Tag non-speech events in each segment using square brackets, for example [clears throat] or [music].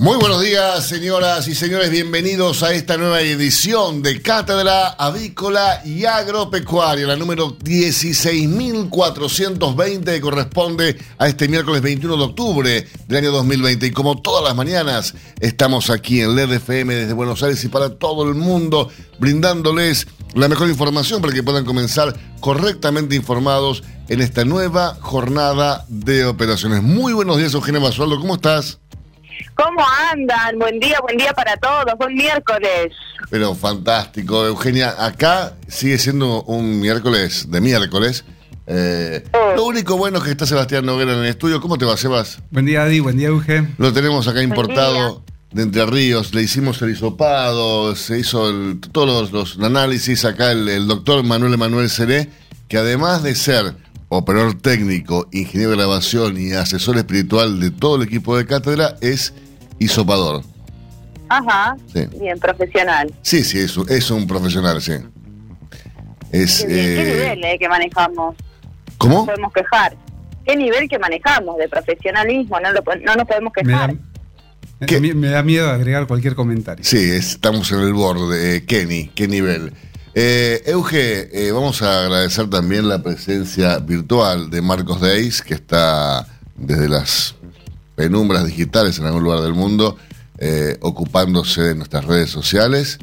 Muy buenos días, señoras y señores. Bienvenidos a esta nueva edición de Cátedra Avícola y Agropecuaria, la número 16.420 que corresponde a este miércoles 21 de octubre del año 2020. Y como todas las mañanas, estamos aquí en LED FM desde Buenos Aires y para todo el mundo, brindándoles la mejor información para que puedan comenzar correctamente informados en esta nueva jornada de operaciones. Muy buenos días, Eugenia Basualdo. ¿Cómo estás? ¿Cómo andan? Buen día, buen día para todos, buen miércoles. Pero fantástico, Eugenia. Acá sigue siendo un miércoles de miércoles. Eh. Lo único bueno es que está Sebastián Noguera en el estudio. ¿Cómo te va, Sebas? Buen día, Adi. Buen día, Euge. Lo tenemos acá importado de Entre Ríos. Le hicimos el hisopado, se hizo el- todos los, los análisis. Acá el, el doctor Manuel Emanuel Seré, que además de ser operador técnico, ingeniero de grabación y asesor espiritual de todo el equipo de cátedra, es hisopador. Ajá, Sí. bien, profesional. Sí, sí, es, un- es un profesional, sí. Es, Qué, bien, qué eh, nivel eh, que manejamos, no ¿Cómo? podemos quejar. Qué nivel que manejamos de profesionalismo, no, lo po- no nos podemos Me da, quejar. me- ¿Qué? me da miedo agregar cualquier comentario. Sí, estamos en el borde. eh, Kenny, qué nivel. Eh, Euge, eh, vamos a agradecer también la presencia virtual de Marcos Deis, que está desde las penumbras digitales en algún lugar del mundo, eh, ocupándose de nuestras redes sociales,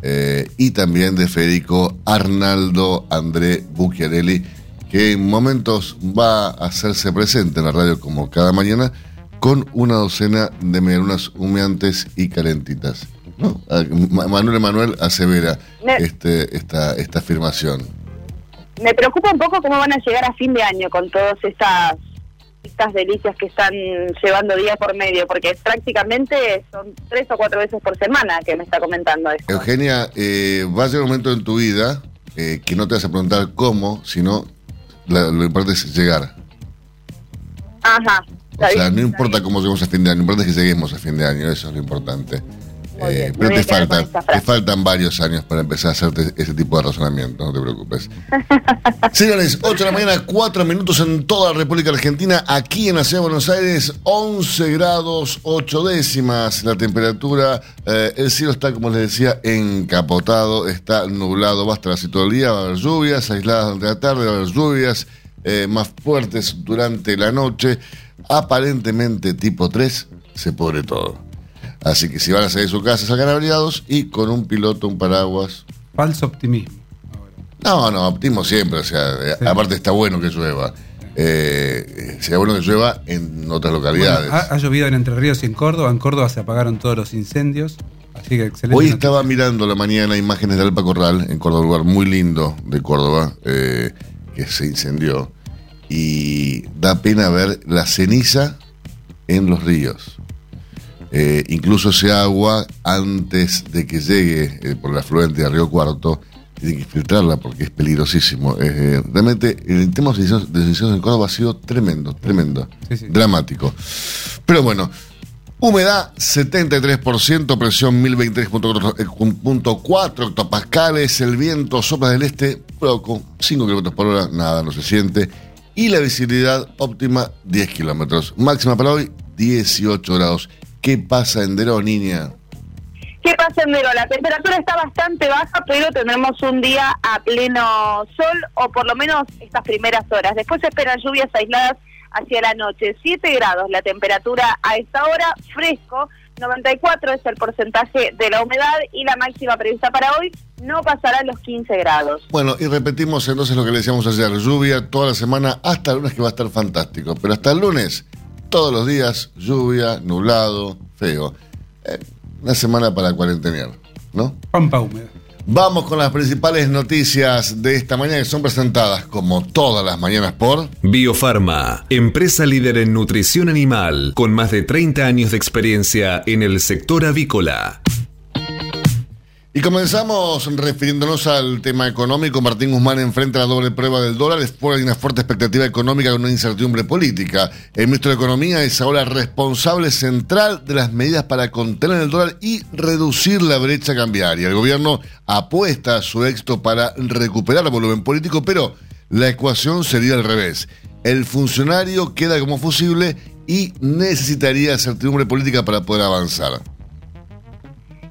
eh, y también de Federico Arnaldo André Bucchiarelli, que en momentos va a hacerse presente en la radio como cada mañana, con una docena de medialunas humeantes y calentitas. ¿no? Ah, Ma- Manuel Emanuel asevera Me- este, esta, esta afirmación. Me preocupa un poco cómo van a llegar a fin de año con todas estas estas delicias que están llevando día por medio, porque prácticamente son tres o cuatro veces por semana que me está comentando esto. Eugenia, eh, va a llegar un momento en tu vida eh, que no te vas a preguntar cómo, sino la- lo importante es llegar. Ajá. O sea, bien, no importa bien. cómo lleguemos a fin de año, lo importante es que lleguemos a fin de año, eso es lo importante. Eh, pero te faltan, te faltan varios años para empezar a hacerte ese tipo de razonamiento, no te preocupes. [laughs] Señores, 8 de la mañana, 4 minutos en toda la República Argentina, aquí en la ciudad de Buenos Aires, 11 grados 8 décimas la temperatura, eh, el cielo está, como les decía, encapotado, está nublado, va a estar así todo el día, va a haber lluvias aisladas durante la tarde, va a haber lluvias eh, más fuertes durante la noche, aparentemente tipo 3, se pudre todo. Así que si van a salir de su casa, salgan abrigados y con un piloto, un paraguas. Falso optimismo. No, no, optimo siempre. O sea, eh, Sí. aparte está bueno que llueva. Eh, eh, sería bueno que llueva en otras localidades. Bueno, ha, ha llovido en Entre Ríos y en Córdoba. En Córdoba se apagaron todos los incendios. Así que excelente. Hoy noticia. estaba mirando la mañana imágenes de Alpa Corral, en Córdoba, un lugar muy lindo de Córdoba, eh, que se incendió. Y da pena ver la ceniza en los ríos. Eh, incluso ese agua, antes de que llegue eh, por el afluente de Río Cuarto, tiene que filtrarla porque es peligrosísimo. Eh, realmente, el tema de incendios- en Córdoba ha sido tremendo, tremendo, Sí, sí. dramático. Pero bueno, Humedad 73%, presión 1023.4 hectopascales, el viento sopla del este, poco, 5 kilómetros por hora, nada, no se siente. Y la visibilidad óptima 10 kilómetros. Máxima para hoy 18 grados. ¿Qué pasa en Deró, niña? ¿Qué pasa en Mero? La temperatura está bastante baja, pero tendremos un día a pleno sol, o por lo menos estas primeras horas. Después se esperan lluvias aisladas hacia la noche. 7 grados la temperatura a esta hora, fresco. 94 es el porcentaje de la humedad y la máxima prevista para hoy no pasará los 15 grados. Bueno, y repetimos entonces lo que le decíamos ayer. Lluvia toda la semana hasta el lunes que va a estar fantástico. Pero hasta el lunes, todos los días, lluvia, nublado, feo. Eh, una semana para cuarentenear, ¿no? Pampa húmeda. Vamos con las principales noticias de esta mañana que son presentadas como todas las mañanas por Biofarma, empresa líder en nutrición animal, con más de 30 años de experiencia en el sector avícola. Y comenzamos refiriéndonos al tema económico. Martín Guzmán enfrenta la doble prueba del dólar. Después hay una fuerte expectativa económica con una incertidumbre política. El ministro de Economía es ahora responsable central de las medidas para contener el dólar y reducir la brecha cambiaria. El gobierno apuesta a su éxito para recuperar el volumen político, pero la ecuación sería al revés. El funcionario queda como fusible y necesitaría certidumbre política para poder avanzar.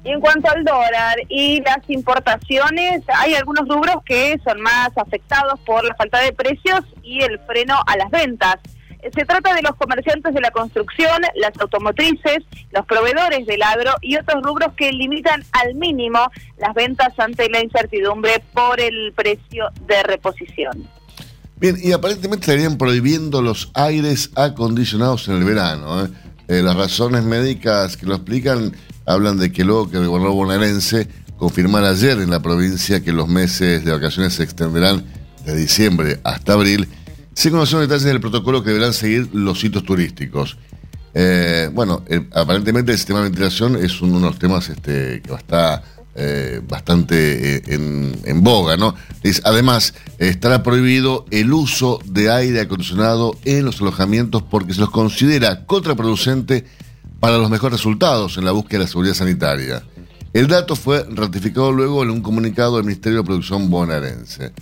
Y en cuanto al dólar y las importaciones, hay algunos rubros que son más afectados por la falta de precios y el freno a las ventas. Se trata de los comerciantes de la construcción, las automotrices, los proveedores del agro y otros rubros que limitan al mínimo las ventas ante la incertidumbre por el precio de reposición. Bien, y aparentemente estarían prohibiendo los aires acondicionados en el verano. ¿eh? Eh, las razones médicas que lo explican hablan de que luego que el gobernador bonaerense confirmara ayer en la provincia que los meses de vacaciones se extenderán de diciembre hasta abril, se conocieron detalles del protocolo que deberán seguir los sitios turísticos. Eh, bueno, aparentemente el sistema de ventilación es uno de los temas este, que está eh, bastante eh, en, boga, ¿no? Además, estará prohibido el uso de aire acondicionado en los alojamientos porque se los considera contraproducente para los mejores resultados en la búsqueda de la seguridad sanitaria. El dato fue ratificado luego en un comunicado del Ministerio de Producción bonaerense.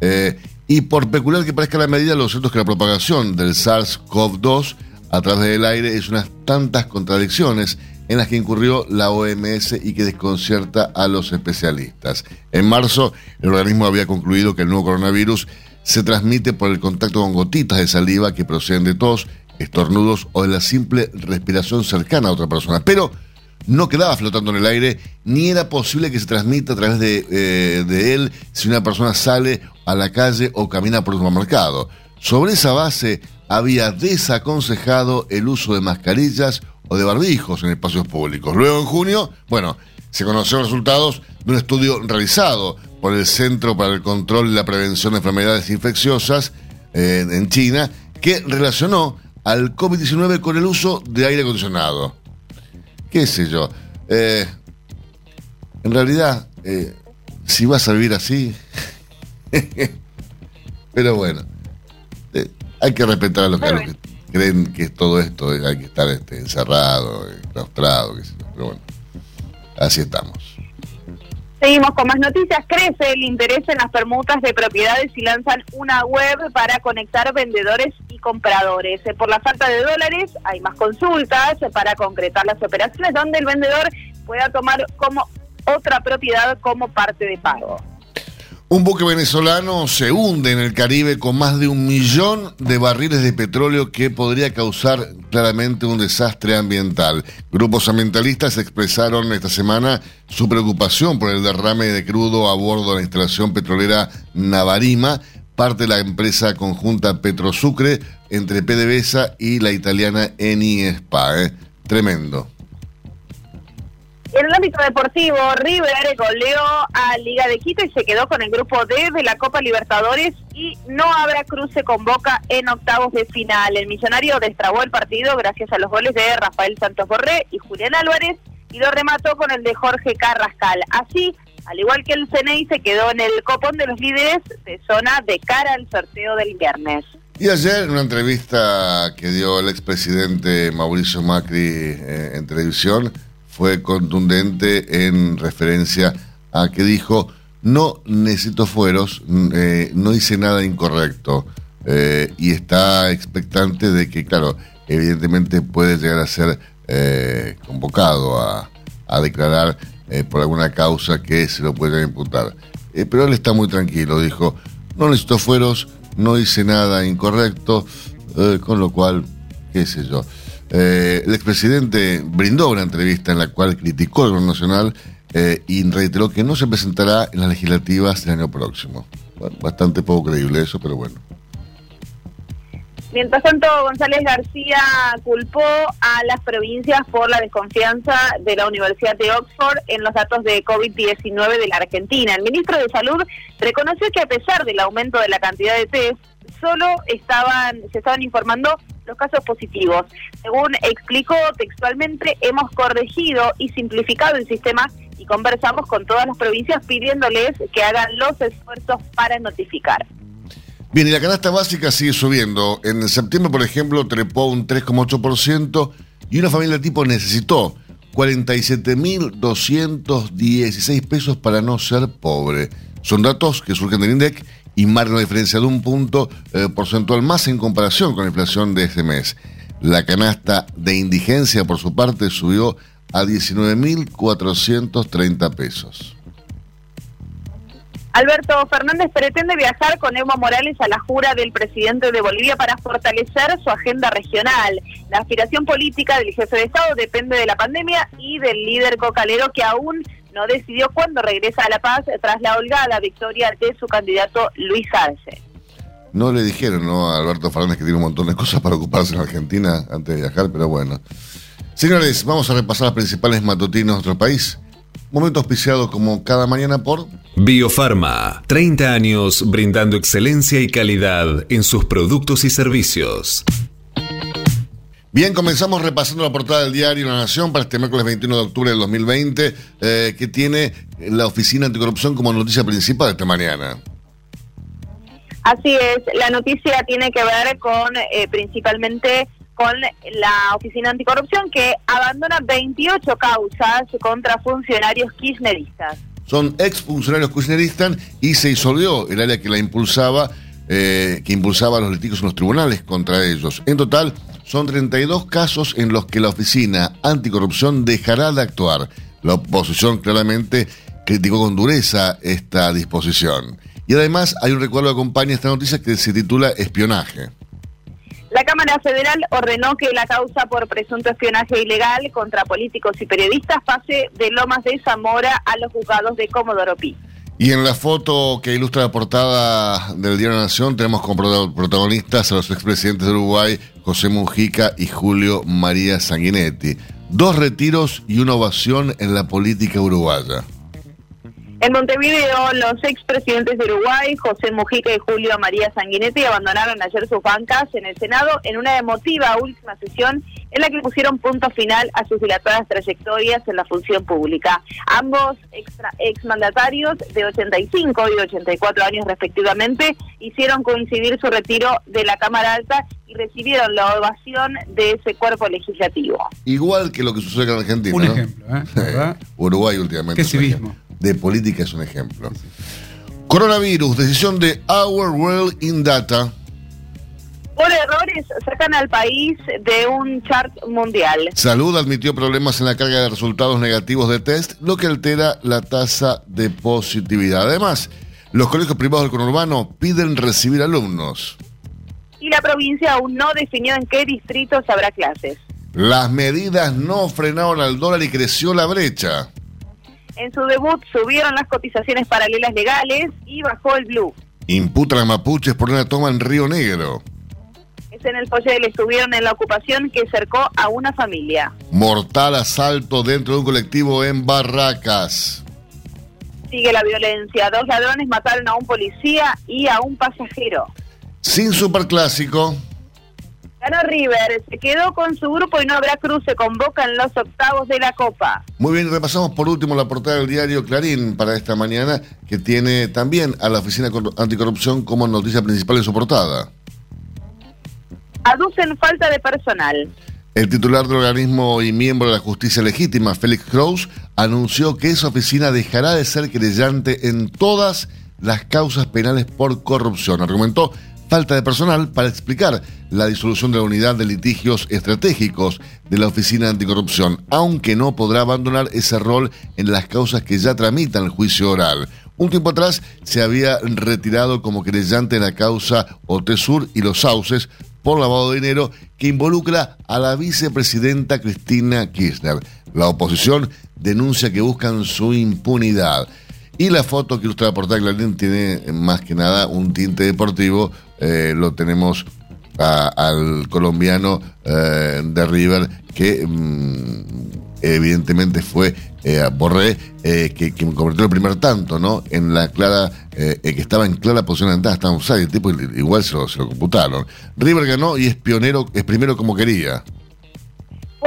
Eh, y por peculiar que parezca la medida, lo cierto es que la propagación del SARS-CoV-2 a través del aire es unas tantas contradicciones en las que incurrió la OMS y que desconcierta a los especialistas. En marzo, el organismo había concluido que el nuevo coronavirus se transmite por el contacto con gotitas de saliva que proceden de tos estornudos o de la simple respiración cercana a otra persona. Pero no quedaba flotando en el aire, ni era posible que se transmita a través de, eh, de él si una persona sale a la calle o camina por un supermercado. Sobre esa base había desaconsejado el uso de mascarillas o de barbijos en espacios públicos. Luego, en junio, bueno, se conocieron resultados de un estudio realizado por el Centro para el Control y la Prevención de Enfermedades Infecciosas eh, en China, que relacionó al COVID-19 con el uso de aire acondicionado. ¿Qué sé yo? Eh, en realidad, eh, si vas a vivir así, [laughs] pero bueno, eh, hay que respetar a los, que, creen que todo esto hay que estar este, encerrado, claustrado, pero bueno, así estamos. Seguimos con más noticias. Crece el interés en las permutas de propiedades y lanzan una web para conectar vendedores y compradores. Eh, por la falta de dólares hay más consultas para concretar las operaciones donde el vendedor pueda tomar como otra propiedad como parte de pago. Un buque venezolano se hunde en el Caribe con más de un millón de barriles de petróleo que podría causar claramente un desastre ambiental. Grupos ambientalistas expresaron esta semana su preocupación por el derrame de crudo a bordo de la instalación petrolera Navarima, parte de la empresa conjunta Petrosucre entre PDVSA y la italiana Eni Spa. ¿eh? Tremendo. En el ámbito deportivo, River goleó a Liga de Quito y se quedó con el grupo D de la Copa Libertadores y no habrá cruce con Boca en octavos de final. El millonario destrabó el partido gracias a los goles de Rafael Santos Borré y Julián Álvarez y lo remató con el de Jorge Carrascal. Así, al igual que el CNI, se quedó en el copón de los líderes de zona de cara al sorteo del viernes. Y ayer en una entrevista que dio el expresidente Mauricio Macri eh, en televisión, fue contundente en referencia a que dijo, no necesito fueros, eh, no hice nada incorrecto. Eh, y está expectante de que, claro, evidentemente puede llegar a ser eh, convocado a, a declarar por alguna causa que se lo pueda imputar. pero él está muy tranquilo, dijo, no necesito fueros, no hice nada incorrecto, con lo cual, qué sé yo. Eh, el expresidente brindó una entrevista en la cual criticó el gobierno nacional eh, y reiteró que no se presentará en las legislativas del año próximo. bastante poco creíble eso, pero bueno. Mientras tanto, González García culpó a las provincias por la desconfianza de la Universidad de Oxford en los datos de COVID-19 de la Argentina. El ministro de Salud reconoció que a pesar del aumento de la cantidad de test, solo estaban se estaban informando los casos positivos. Según explicó textualmente, hemos corregido y simplificado el sistema y conversamos con todas las provincias pidiéndoles que hagan los esfuerzos para notificar. Bien, y la canasta básica sigue subiendo. En septiembre, por ejemplo, trepó un 3,8% y una familia tipo necesitó 47.216 pesos para no ser pobre. Son datos que surgen del INDEC y marcan una diferencia de un punto eh, porcentual más en comparación con la inflación de este mes. La canasta de indigencia, por su parte, subió a 19.430 pesos. Alberto Fernández pretende viajar con Evo Morales a la jura del presidente de Bolivia para fortalecer su agenda regional. La aspiración política del jefe de Estado depende de la pandemia y del líder cocalero que aún no decidió cuándo regresa a La Paz tras la holgada victoria de su candidato Luis Arce. No le dijeron ¿no? a Alberto Fernández que tiene un montón de cosas para ocuparse en Argentina antes de viajar, pero bueno. Señores, vamos a repasar los principales matutinos de nuestro país. Momento auspiciado como cada mañana por Biofarma, 30 años brindando excelencia y calidad en sus productos y servicios. Bien, comenzamos repasando la portada del diario La Nación para este miércoles 21 de octubre del 2020, eh, que tiene la Oficina Anticorrupción como noticia principal de esta mañana. Así es, la noticia tiene que ver con eh, principalmente con la Oficina Anticorrupción que abandona 28 causas contra funcionarios kirchneristas. Son ex funcionarios kirchneristas y se disolvió el área que la impulsaba, eh, que impulsaba los litigios en los tribunales contra ellos. En total, son 32 casos en los que la Oficina Anticorrupción dejará de actuar. La oposición claramente criticó con dureza esta disposición. Y además hay un recuerdo que acompaña esta noticia que se titula Espionaje. La Cámara Federal ordenó que la causa por presunto espionaje ilegal contra políticos y periodistas pase de Lomas de Zamora a los juzgados de Comodoro Pi. Y en la foto que ilustra la portada del Diario de la Nación tenemos como protagonistas a los expresidentes de Uruguay, José Mujica y Julio María Sanguinetti. Dos retiros y una ovación en la política uruguaya. En Montevideo, los expresidentes de Uruguay, José Mujica y Julio María Sanguinetti, abandonaron ayer sus bancas en el Senado en una emotiva última sesión en la que pusieron punto final a sus dilatadas trayectorias en la función pública. Ambos exmandatarios de 85 y 84 años respectivamente hicieron coincidir su retiro de la Cámara Alta y recibieron la ovación de ese cuerpo legislativo. Igual que lo que sucede en Argentina. Un ejemplo, ¿eh? Uruguay últimamente. Qué civismo de política es un ejemplo. Coronavirus, decisión de Our World in Data. Por errores sacan al país de un chart mundial. Salud admitió problemas en la carga de resultados negativos de test, lo que altera la tasa de positividad. Además, los colegios privados del conurbano piden recibir alumnos. Y la provincia aún no definió en qué distritos habrá clases. Las medidas no frenaron al dólar y creció la brecha. En su debut subieron las cotizaciones paralelas legales y bajó el blue. Imputan a mapuches por una toma en Río Negro. Es en el Pollel, estuvieron en la ocupación que cercó a una familia. Mortal asalto dentro de un colectivo en Barracas. Sigue la violencia. Dos ladrones mataron a un policía y a un pasajero. Sin superclásico. Ganó River, se quedó con su grupo y no habrá cruce con Boca en los octavos de la Copa. Muy bien, repasamos por último la portada del diario Clarín para esta mañana, que tiene también a la Oficina Anticorrupción como noticia principal de su portada. Aducen falta de personal. El titular del organismo y miembro de la justicia legítima, Félix Kraus, anunció que esa oficina dejará de ser creyente en todas las causas penales por corrupción. Argumentó falta de personal para explicar la disolución de la unidad de litigios estratégicos de la Oficina Anticorrupción, aunque no podrá abandonar ese rol en las causas que ya tramitan el juicio oral. Un tiempo atrás se había retirado como creyente en la causa Otesur y los sauces por lavado de dinero que involucra a la vicepresidenta Cristina Kirchner. La oposición denuncia que buscan su impunidad. Y la foto que ilustra la portada Clarín tiene más que nada un tinte deportivo. Eh, lo tenemos al colombiano eh, de River que mm, evidentemente fue eh, Borré eh, que, que, convirtió el primer tanto, ¿no? En la clara, que estaba en clara posición entrada, estaba usado, el tipo igual se lo, se lo computaron. River ganó y es pionero, es primero como quería.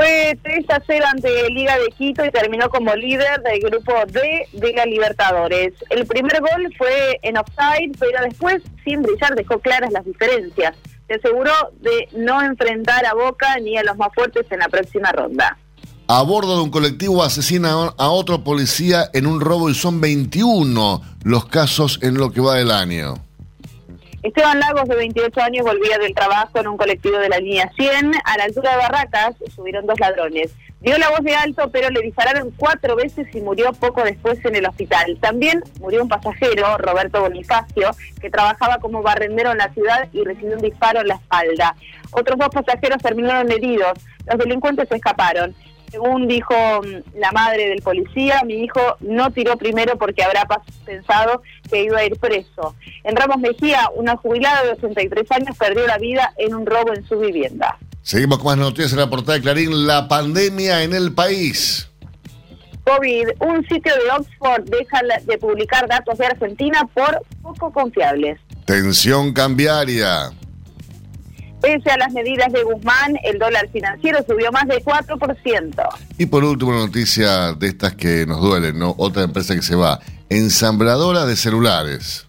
Fue 3 a 0 ante Liga de Quito y terminó como líder del grupo D de la Libertadores. El primer gol fue en offside, pero después, sin brillar, dejó claras las diferencias. Se aseguró de no enfrentar a Boca ni a los más fuertes en la próxima ronda. A bordo de un colectivo asesina a otro policía en un robo y son 21 los casos en lo que va del año. Esteban Lagos, de 28 años, volvía del trabajo en un colectivo de la línea 100. A la altura de Barracas subieron dos ladrones. Dio la voz de alto, pero le dispararon cuatro veces y murió poco después en el hospital. También murió un pasajero, Roberto Bonifacio, que trabajaba como barrendero en la ciudad y recibió un disparo en la espalda. Otros dos pasajeros terminaron heridos. Los delincuentes escaparon. Según dijo mm, la madre del policía, mi hijo no tiró primero porque habrá pensado que iba a ir preso. En Ramos Mejía, una jubilada de 83 años perdió la vida en un robo en su vivienda. Seguimos con más noticias en la portada de Clarín. La pandemia en el país. COVID. Un sitio de Oxford deja de publicar datos de Argentina por poco confiables. Tensión cambiaria. Pese a las medidas de Guzmán, el dólar financiero subió más de 4%. Y por último, noticia de estas que nos duelen, ¿no? Otra empresa que se va, ensambladora de celulares.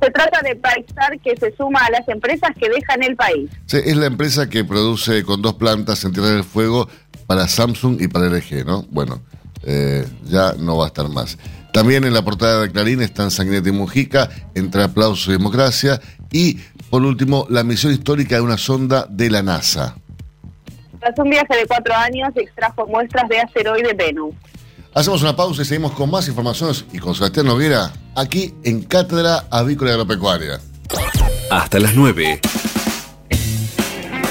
Se trata de Paistar que se suma a las empresas que dejan el país. Sí, es la empresa que produce con dos plantas en Tierra del Fuego para Samsung y para LG, ¿no? Bueno, eh, ya no va a estar más. También en la portada de Clarín están Sanguinete y Mujica, entre aplausos y democracia, y por último, la misión histórica de una sonda de la NASA. Tras un viaje de cuatro años, extrajo muestras de asteroide Venus. Hacemos una pausa y seguimos con más informaciones y con Sebastián Noguera aquí en Cátedra Avícola y Agropecuaria. Hasta las 9.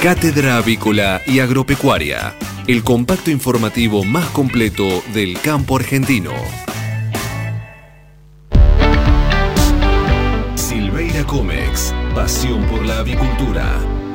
Cátedra Avícola y Agropecuaria, el compacto informativo más completo del campo argentino. Silveira Comex Pasión por la avicultura.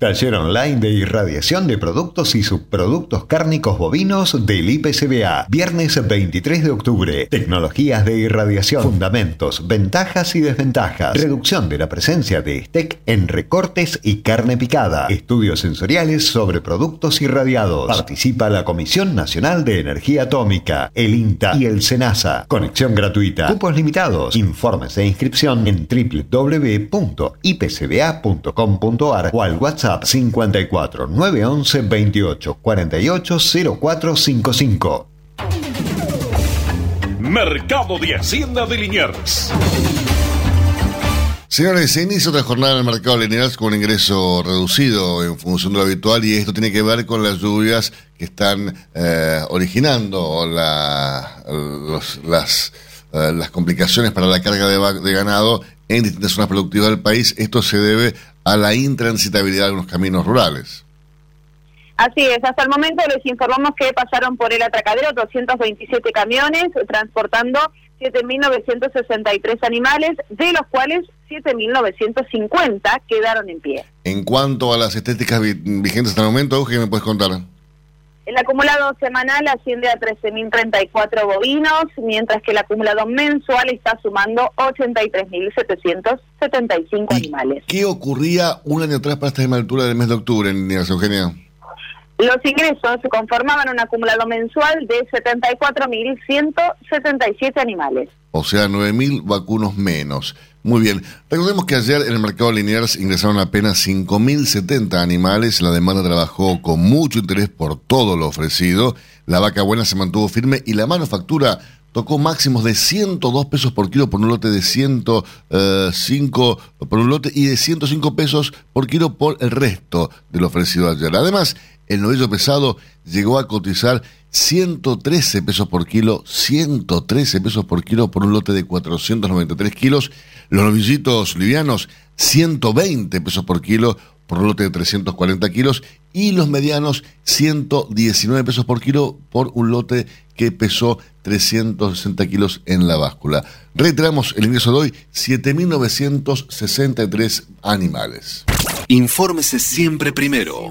Taller online de irradiación de productos y subproductos cárnicos bovinos del IPCBA. Viernes 23 de octubre. Tecnologías de irradiación, fundamentos, ventajas y desventajas. Reducción de la presencia de STEC en recortes y carne picada. Estudios sensoriales sobre productos irradiados. Participa la Comisión Nacional de Energía Atómica, el INTA y el SENASA. Conexión gratuita. Cupos limitados. Informes e inscripción en www.ipcba.com.ar o al WhatsApp 54 911 28 48 0455. Mercado de Hacienda de Liniers. Señores, se inicia otra jornada en el mercado de Liniers con un ingreso reducido en función de lo habitual y esto tiene que ver con las lluvias que están eh, originando la, las, eh, las complicaciones para la carga de, de ganado en distintas zonas productivas del país. Esto se debe a la intransitabilidad de unos caminos rurales. Así es, hasta el momento les informamos que pasaron por el atracadero 227 camiones transportando 7.963 animales, de los cuales 7.950 quedaron en pie. En cuanto a las estéticas vigentes hasta el momento, ¿qué me puedes contar? El acumulado semanal asciende a 13.034 bovinos, mientras que el acumulado mensual está sumando 83.775 animales. ¿Qué ocurría un año atrás para esta misma altura del mes de octubre, en Eugenia? Los ingresos se conformaban un acumulado mensual de 74.177 animales. O sea, 9.000 vacunos menos. Muy bien. Recordemos que ayer en el mercado Liniers ingresaron apenas 5.070 animales. La demanda trabajó con mucho interés por todo lo ofrecido. La vaca buena se mantuvo firme y la manufactura tocó máximos de 102 pesos por kilo por un lote de 105 eh, por un lote y de 105 pesos por kilo por el resto del ofrecido ayer. Además, el novillo pesado llegó a cotizar 113 pesos por kilo, 113 pesos por kilo por un lote de 493 kilos. Los novillitos livianos, 120 pesos por kilo por un lote de 340 kilos. Y los medianos, 119 pesos por kilo por un lote que pesó 360 kilos en la báscula. Reiteramos el ingreso de hoy, 7.963 animales. Infórmese siempre primero.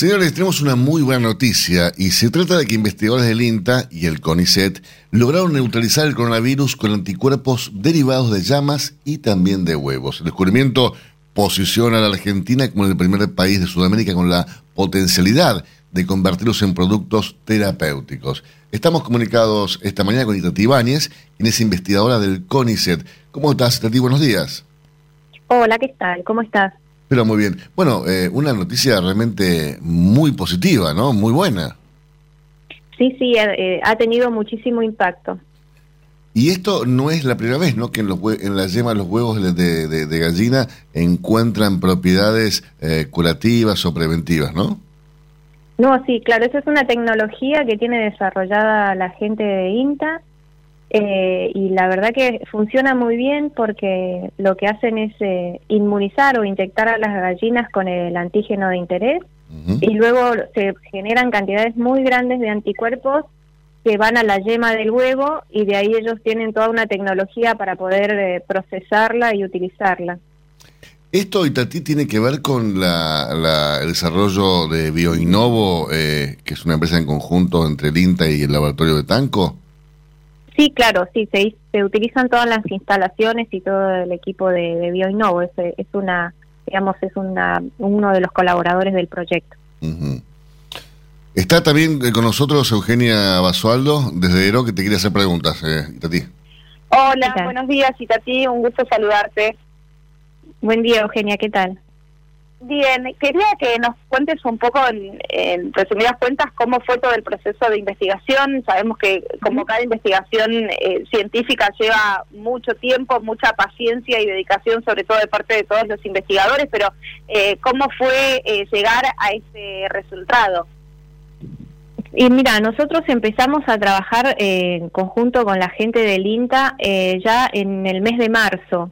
Señores, tenemos una muy buena noticia y se trata de que investigadores del INTA y el CONICET lograron neutralizar el coronavirus con anticuerpos derivados de llamas y también de huevos. El descubrimiento posiciona a la Argentina como el primer país de Sudamérica con la potencialidad de convertirlos en productos terapéuticos. Estamos comunicados esta mañana con Itati Ibáñez, quien es investigadora del CONICET. ¿Cómo estás, Itati? Buenos días. Hola, ¿qué tal? ¿Cómo estás? Pero muy bien. Bueno, eh, una noticia realmente muy positiva, ¿no? Muy buena. Sí, sí, eh, ha tenido muchísimo impacto. Y esto no es la primera vez, ¿no? Que en, los en la yema de los huevos de, de, gallina encuentran propiedades eh, curativas o preventivas, ¿no? No, sí, claro, esa es una tecnología que tiene desarrollada la gente de INTA eh, y la verdad que funciona muy bien porque lo que hacen es eh, inmunizar o inyectar a las gallinas con el antígeno de interés y luego se generan cantidades muy grandes de anticuerpos que van a la yema del huevo y de ahí ellos tienen toda una tecnología para poder eh, procesarla y utilizarla. ¿Esto, Itatí, tiene que ver con el desarrollo de Bioinnovo, que es una empresa en conjunto entre el INTA y el laboratorio de Tanco? Sí, claro, sí, se, se utilizan todas las instalaciones y todo el equipo de, de BioInnovo. Es, es una, digamos, es una, uno de los colaboradores del proyecto. Está también con nosotros Eugenia Basualdo, desde Ero, que te quiere hacer preguntas, eh, Itati. Hola, buenos días, Itati, un gusto saludarte. Buen día, Eugenia, ¿qué tal? Bien, quería que nos cuentes un poco, en, resumidas cuentas, cómo fue todo el proceso de investigación. Sabemos que como cada investigación eh, científica lleva mucho tiempo, mucha paciencia y dedicación, sobre todo de parte de todos los investigadores, pero eh, ¿cómo fue eh, llegar a ese resultado? Y mira, nosotros empezamos a trabajar en conjunto con la gente del INTA ya en el mes de marzo.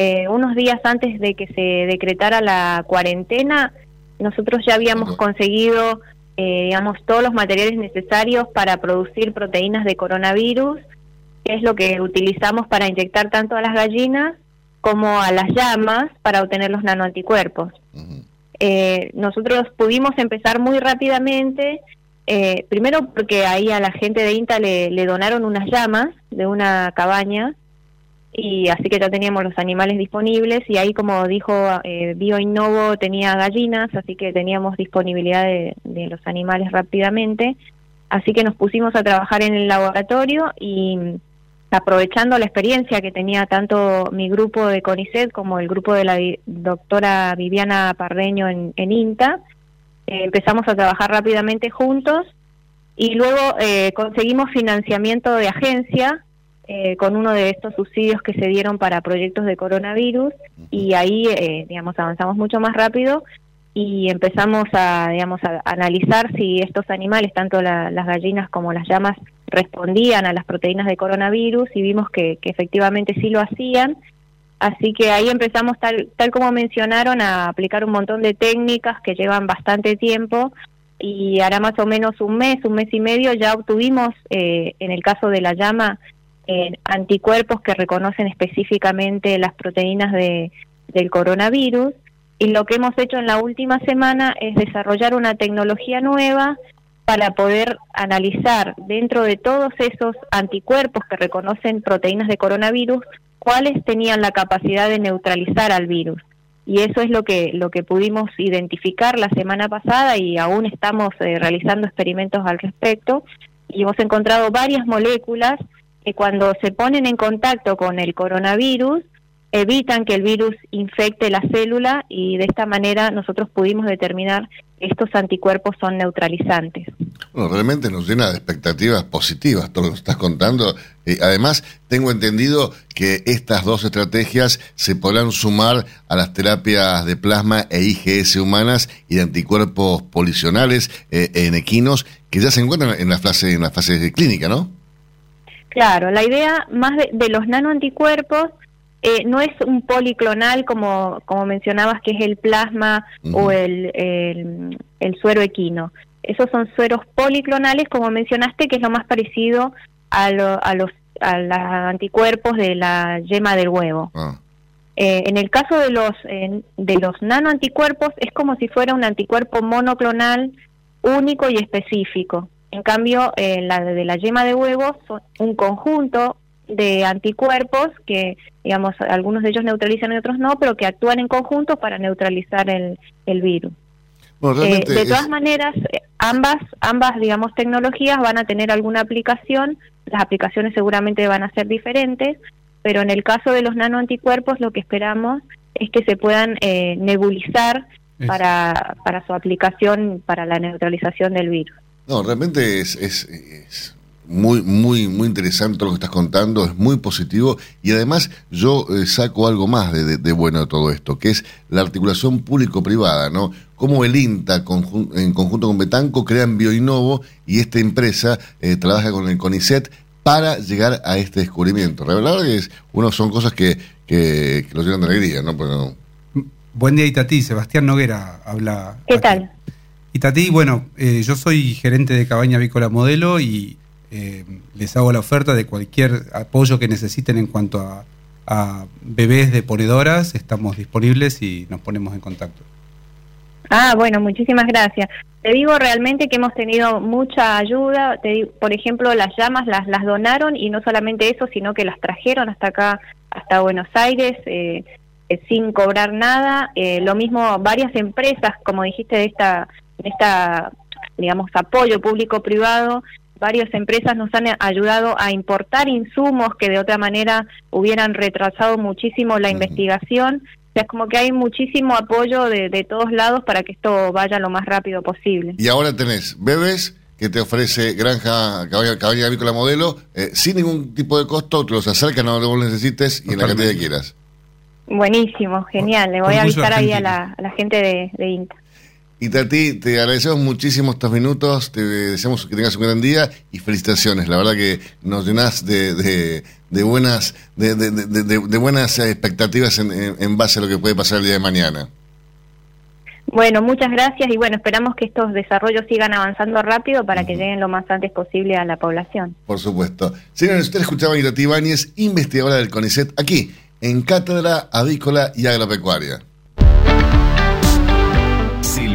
Eh, unos días antes de que se decretara la cuarentena, nosotros ya habíamos conseguido, eh, digamos, todos los materiales necesarios para producir proteínas de coronavirus, que es lo que utilizamos para inyectar tanto a las gallinas como a las llamas para obtener los nanoanticuerpos. Eh, nosotros pudimos empezar muy rápidamente, primero porque ahí a la gente de INTA le donaron unas llamas de una cabaña y así que ya teníamos los animales disponibles y ahí como dijo eh, BioInnovo tenía gallinas, así que teníamos disponibilidad de, los animales rápidamente, así que nos pusimos a trabajar en el laboratorio y aprovechando la experiencia que tenía tanto mi grupo de CONICET como el grupo de la doctora Viviana Parreño en, INTA, eh, empezamos a trabajar rápidamente juntos y luego eh, conseguimos financiamiento de agencia eh, con uno de estos subsidios que se dieron para proyectos de coronavirus y ahí, eh, digamos, avanzamos mucho más rápido y empezamos a, digamos, a analizar si estos animales, tanto las gallinas como las llamas, respondían a las proteínas de coronavirus y vimos que, que efectivamente sí lo hacían. Así que ahí empezamos, tal, tal como mencionaron, a aplicar un montón de técnicas que llevan bastante tiempo y hará más o menos un mes, un mes y medio, ya obtuvimos, eh, en el caso de la llama, anticuerpos que reconocen específicamente las proteínas de, del coronavirus. Y lo que hemos hecho en la última semana es desarrollar una tecnología nueva para poder analizar dentro de todos esos anticuerpos que reconocen proteínas de coronavirus cuáles tenían la capacidad de neutralizar al virus. Y eso es lo que, lo que pudimos identificar la semana pasada y aún estamos eh, realizando experimentos al respecto. Y hemos encontrado varias moléculas cuando se ponen en contacto con el coronavirus evitan que el virus infecte la célula y de esta manera nosotros pudimos determinar que estos anticuerpos son neutralizantes. Bueno, realmente nos llena de expectativas positivas todo lo que estás contando. Eh, además, tengo entendido que estas dos estrategias se podrán sumar a las terapias de plasma e IGS humanas y de anticuerpos policionales eh, en equinos que ya se encuentran en la fase en la fase clínica, ¿no? Claro, la idea más de, los nanoanticuerpos eh, no es un policlonal como, como mencionabas que es el plasma o el, el, suero equino. Esos son sueros policlonales, como mencionaste, que es lo más parecido a, a los a los anticuerpos de la yema del huevo. Ah. Eh, en el caso de los de los nanoanticuerpos es como si fuera un anticuerpo monoclonal único y específico. En cambio, eh, la de la yema de huevos son un conjunto de anticuerpos que, digamos, algunos de ellos neutralizan y otros no, pero que actúan en conjunto para neutralizar el, el virus. Eh, de todas maneras, eh, ambas, ambas, digamos, tecnologías van a tener alguna aplicación, las aplicaciones seguramente van a ser diferentes, pero en el caso de los nanoanticuerpos lo que esperamos es que se puedan nebulizar para, para su aplicación para la neutralización del virus. No, realmente es, es, muy, muy, muy interesante lo que estás contando, es muy positivo y además yo eh, saco algo más de, de, bueno de todo esto, que es la articulación público-privada, ¿no? Cómo el INTA en conjunto con Betanco crean Bioinnovo y esta empresa eh, trabaja con el CONICET para llegar a este descubrimiento. La verdad que es, uno son cosas que, que, que los llenan de alegría, ¿no? Buen día, Itati. Sebastián Noguera habla. ¿Qué tal? Y Tati, bueno, eh, yo soy gerente de Cabaña Avícola Modelo y eh, les hago la oferta de cualquier apoyo que necesiten en cuanto a, bebés de ponedoras. Estamos disponibles y nos ponemos en contacto. Ah, bueno, muchísimas gracias. Te digo realmente que hemos tenido mucha ayuda. por ejemplo, las llamas las, las donaron y no solamente eso, sino que las trajeron hasta acá, hasta Buenos Aires. Eh, sin cobrar nada, lo mismo varias empresas, como dijiste, de esta esta, digamos, apoyo público-privado, varias empresas nos han ayudado a importar insumos que de otra manera hubieran retrasado muchísimo la investigación. O sea, es como que hay muchísimo apoyo de, de todos lados para que esto vaya lo más rápido posible. Y ahora tenés bebés que te ofrece Granja Cabaña, Avícola Modelo, eh, sin ningún tipo de costo, te los acercan a donde vos necesites y en la cantidad que quieras. Buenísimo, genial. Le voy a avisar ahí a la, a la gente de, de INTA. Y Tati, te agradecemos muchísimo estos minutos, te deseamos que tengas un gran día y felicitaciones. La verdad que nos llenás de, de, buenas de, de, buenas expectativas en, en, base a lo que puede pasar el día de mañana. Bueno, muchas gracias y bueno, esperamos que estos desarrollos sigan avanzando rápido para que lleguen lo más antes posible a la población. Por supuesto. Señores, usted escuchaba a Tati Ibáñez, investigadora del CONICET, aquí en Cátedra Avícola y Agropecuaria.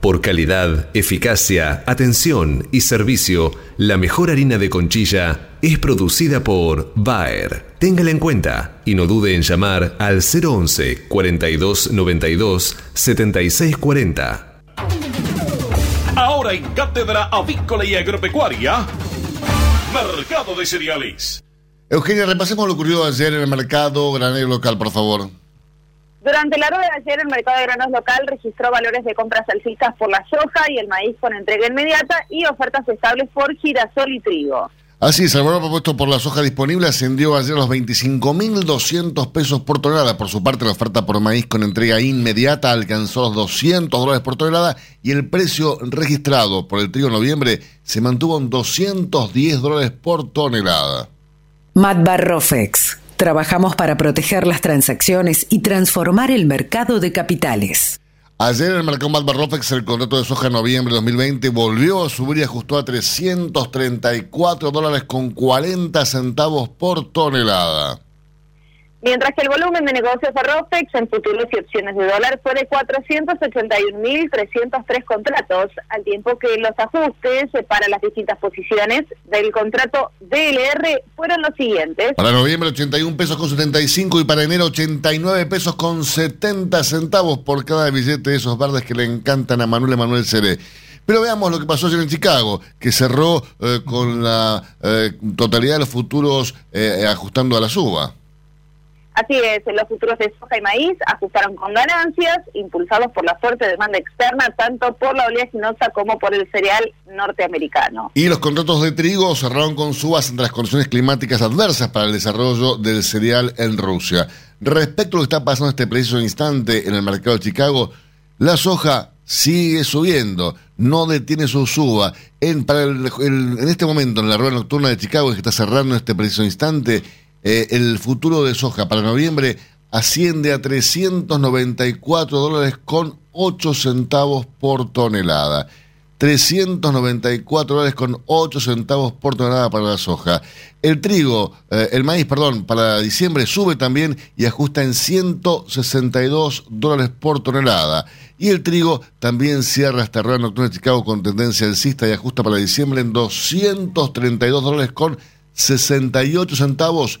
Por calidad, eficacia, atención y servicio, la mejor harina de conchilla es producida por Bayer. Téngala en cuenta y no dude en llamar al 011 42 92 76 40. Ahora en Cátedra Avícola y Agropecuaria, Mercado de Cereales. Eugenia, repasemos lo ocurrido ayer en el mercado granero local, por favor. Durante la rueda de ayer, el mercado de granos local registró valores de compras alcistas por la soja y el maíz con entrega inmediata y ofertas estables por girasol y trigo. Así es, el valor propuesto por la soja disponible ascendió ayer a los 25.200 pesos por tonelada. Por su parte, la oferta por maíz con entrega inmediata alcanzó los 200 dólares por tonelada y el precio registrado por el trigo en noviembre se mantuvo en 210 dólares por tonelada. Matbarrofex. Trabajamos para proteger las transacciones y transformar el mercado de capitales. Ayer en el mercado Matbarrofex el contrato de soja en noviembre de 2020 volvió a subir y ajustó a 334 dólares con 40 centavos por tonelada. Mientras que el volumen de negocios de ROFEX en futuros y opciones de dólar fue de 481.303 contratos, al tiempo que los ajustes para las distintas posiciones del contrato DLR fueron los siguientes. Para noviembre 81 pesos con 75 y para enero 89 pesos con 70 centavos por cada billete de esos verdes que le encantan a Manuel Emanuel Ceré. Pero veamos lo que pasó ayer en Chicago, que cerró eh, con la eh, totalidad de los futuros eh, ajustando a la suba. Así es, los futuros de soja y maíz ajustaron con ganancias, impulsados por la fuerte demanda externa, tanto por la oleaginosa como por el cereal norteamericano. Y los contratos de trigo cerraron con subas entre las condiciones climáticas adversas para el desarrollo del cereal en Rusia. Respecto a lo que está pasando en este preciso instante en el mercado de Chicago, la soja sigue subiendo, no detiene su suba. En, para el- en este momento, en la rueda nocturna de Chicago, que está cerrando en este preciso instante, eh, el futuro de soja para noviembre asciende a 394 dólares con 8 centavos por tonelada. 394 dólares con 8 centavos por tonelada para la soja. El trigo, eh, el maíz, perdón, para diciembre sube también y ajusta en 162 dólares por tonelada. Y el trigo también cierra esta rueda nocturna de Chicago con tendencia alcista y ajusta para diciembre en 232 dólares con 68 centavos,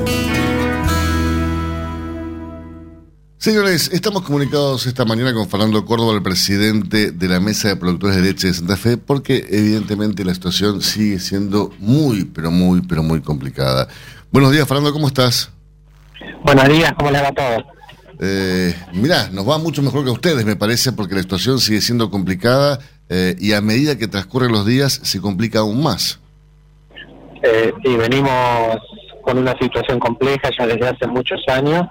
Señores, estamos comunicados esta mañana con Fernando Córdoba, el presidente de la Mesa de Productores de Leche de Santa Fe, porque evidentemente la situación sigue siendo muy, pero muy, pero muy complicada. Buenos días, Fernando, ¿cómo estás? Buenos días, ¿cómo les va a todos? Eh, mirá, nos va mucho mejor que a ustedes, me parece, porque la situación sigue siendo complicada eh, y a medida que transcurren los días se complica aún más. Eh, sí, venimos con una situación compleja ya desde hace muchos años.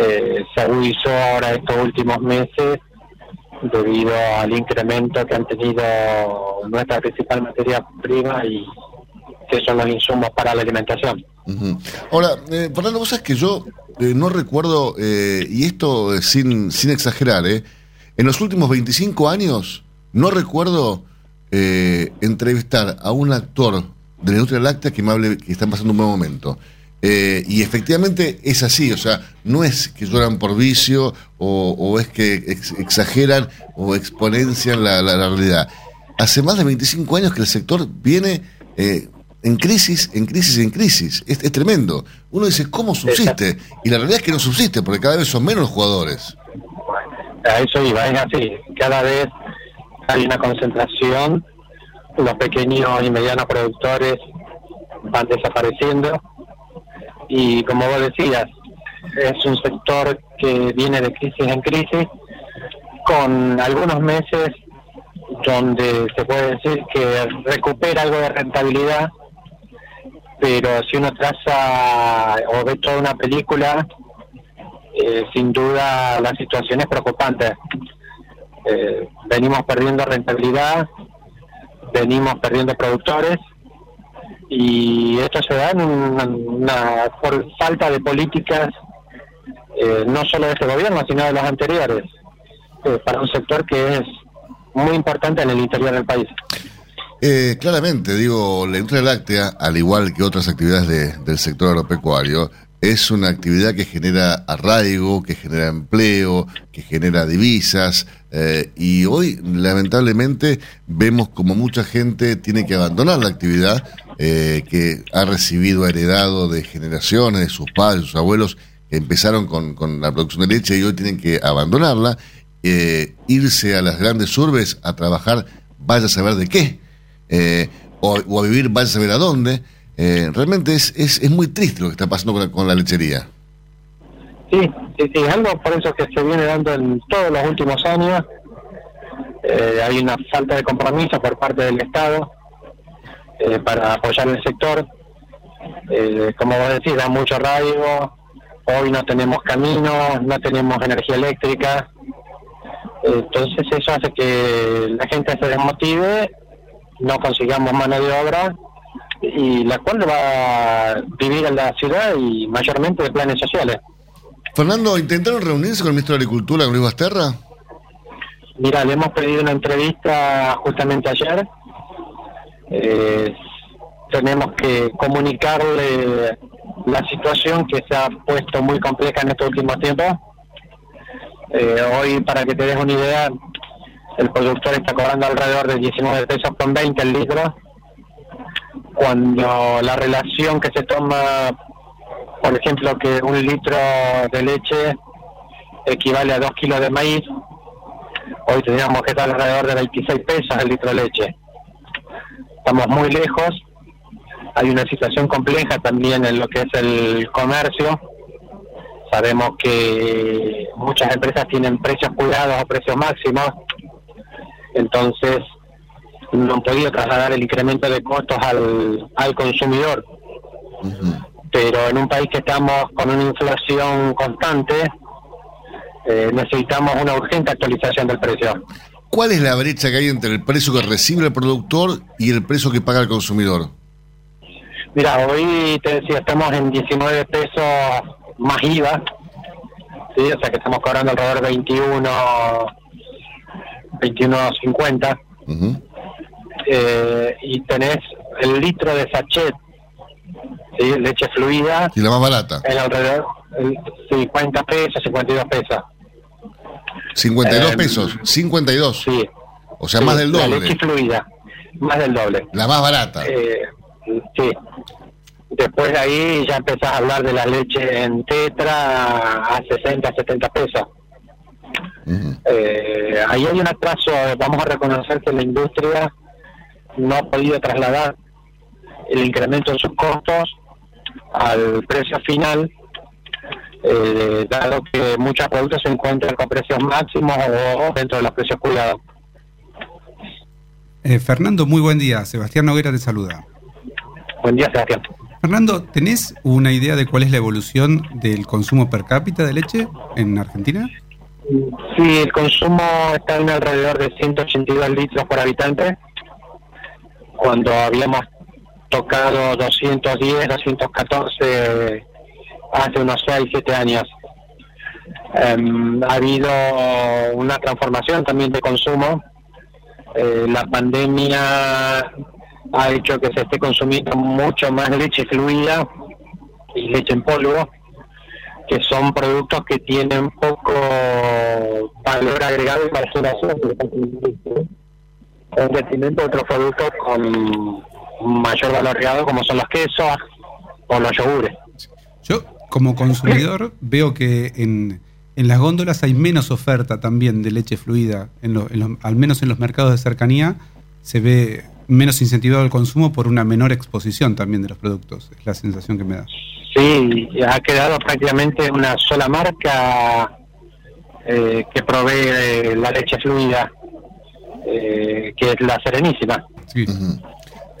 Eh, se agudizó ahora estos últimos meses debido al incremento que han tenido nuestra principal materia prima y que son los insumos para la alimentación. Ujú. Ahora, eh, Fernando, vos que yo eh, no recuerdo, eh, y esto eh, sin, sin exagerar, eh, en los últimos 25 años no recuerdo eh, entrevistar a un actor de la industria láctea que me hable que están pasando un buen momento. Eh, y efectivamente es así, o sea, no es que lloran por vicio o, o es que ex- exageran o exponencian la, la- la realidad. Hace más de 25 años que el sector viene eh, en crisis, en crisis, en crisis. Es, es tremendo. Uno dice, ¿cómo subsiste? Y la realidad es que no subsiste, porque cada vez son menos los jugadores. A eso iba, es así. Cada vez hay una concentración, los pequeños y medianos productores van desapareciendo y como vos decías, es un sector que viene de crisis en crisis, con algunos meses donde se puede decir que recupera algo de rentabilidad, pero si uno traza o ve toda una película, eh, sin duda la situación es preocupante. Eh, venimos perdiendo rentabilidad, venimos perdiendo productores y esto se da en por falta de políticas eh, no solo de este gobierno sino de los anteriores eh, para un sector que es muy importante en el interior del país. Eh, claramente, digo, la industria láctea, al igual que otras actividades de- del sector agropecuario, es una actividad que genera arraigo, que genera empleo, que genera divisas, eh, y hoy, lamentablemente, vemos como mucha gente tiene que abandonar la actividad eh, que ha recibido, heredado de generaciones, de sus padres, sus abuelos, empezaron con, con la producción de leche y hoy tienen que abandonarla, eh, irse a las grandes urbes a trabajar, vaya a saber de qué, eh, o, a vivir, vaya a saber a dónde. Eh, realmente es, es, es muy triste lo que está pasando con la, con la lechería. Sí, sí, algo por eso que se viene dando en todos los últimos años. Hay una falta de compromiso por parte del Estado eh, para apoyar el sector. Eh, como vos decís, da mucho radio. Hoy no tenemos caminos, no tenemos energía eléctrica. Entonces eso hace que la gente se desmotive, no consigamos mano de obra y la cual va a vivir en la ciudad y mayormente de planes sociales. Fernando, ¿intentaron reunirse con el ministro de Agricultura, con Luis Basterra? Mira, le hemos pedido una entrevista justamente ayer. Eh, tenemos que comunicarle la situación que se ha puesto muy compleja en estos últimos tiempos. Eh, hoy, para que te des una idea, el productor está cobrando alrededor de 19 pesos con 20 el litro, cuando la relación que se toma, por ejemplo, que un litro de leche equivale a 2 kilos de maíz, hoy tendríamos que estar alrededor de 26 pesos el litro de leche. Estamos muy lejos, hay una situación compleja también en lo que es el comercio. Sabemos que muchas empresas tienen precios cuidados o precios máximos, entonces no han podido trasladar el incremento de costos al, al consumidor. Pero en un país que estamos con una inflación constante, eh, necesitamos una urgente actualización del precio. ¿Cuál es la brecha que hay entre el precio que recibe el productor y el precio que paga el consumidor? Mira, hoy te decía, estamos en 19 pesos más IVA, ¿sí? o sea que estamos cobrando alrededor de 21, 21.50. Eh, y tenés el litro de sachet, ¿sí? leche fluida, Y la más barata, en alrededor el 50 pesos, 52 pesos. 52 Eh, pesos, 52. Sí. O sea, Sí, más del La doble. leche fluida, más del doble. La más barata. Eh, sí. Después de ahí ya empezás a hablar de la leche en tetra a 60, 70 pesos. Eh, ahí hay un atraso, vamos a reconocer que la industria no ha podido trasladar el incremento de sus costos al precio final, eh, dado que muchos productos se encuentran con precios máximos o dentro de los precios cuidados. Eh, Fernando, muy buen día. Sebastián Noguera te saluda. Buen día, Sebastián. Fernando, ¿tenés una idea de cuál es la evolución del consumo per cápita de leche en Argentina? Sí, el consumo está en alrededor de 182 litros por habitante, cuando habíamos tocado 210, 214 hace unos 6, 7 años. Em, ha habido una transformación también de consumo. Eh, la pandemia ha hecho que se esté consumiendo mucho más leche fluida y leche en polvo, que son productos que tienen poco valor agregado en maceración, en detrimento de otros productos con mayor valor agregado como son los quesos o los yogures. Yo, como consumidor, veo que en, en las góndolas hay menos oferta también de leche fluida, en lo- en los- al menos en los mercados de cercanía se ve menos incentivado el consumo por una menor exposición también de los productos, es la sensación que me da. Sí, ha quedado prácticamente una sola marca eh, que provee eh, la leche fluida, eh, que es la Serenísima.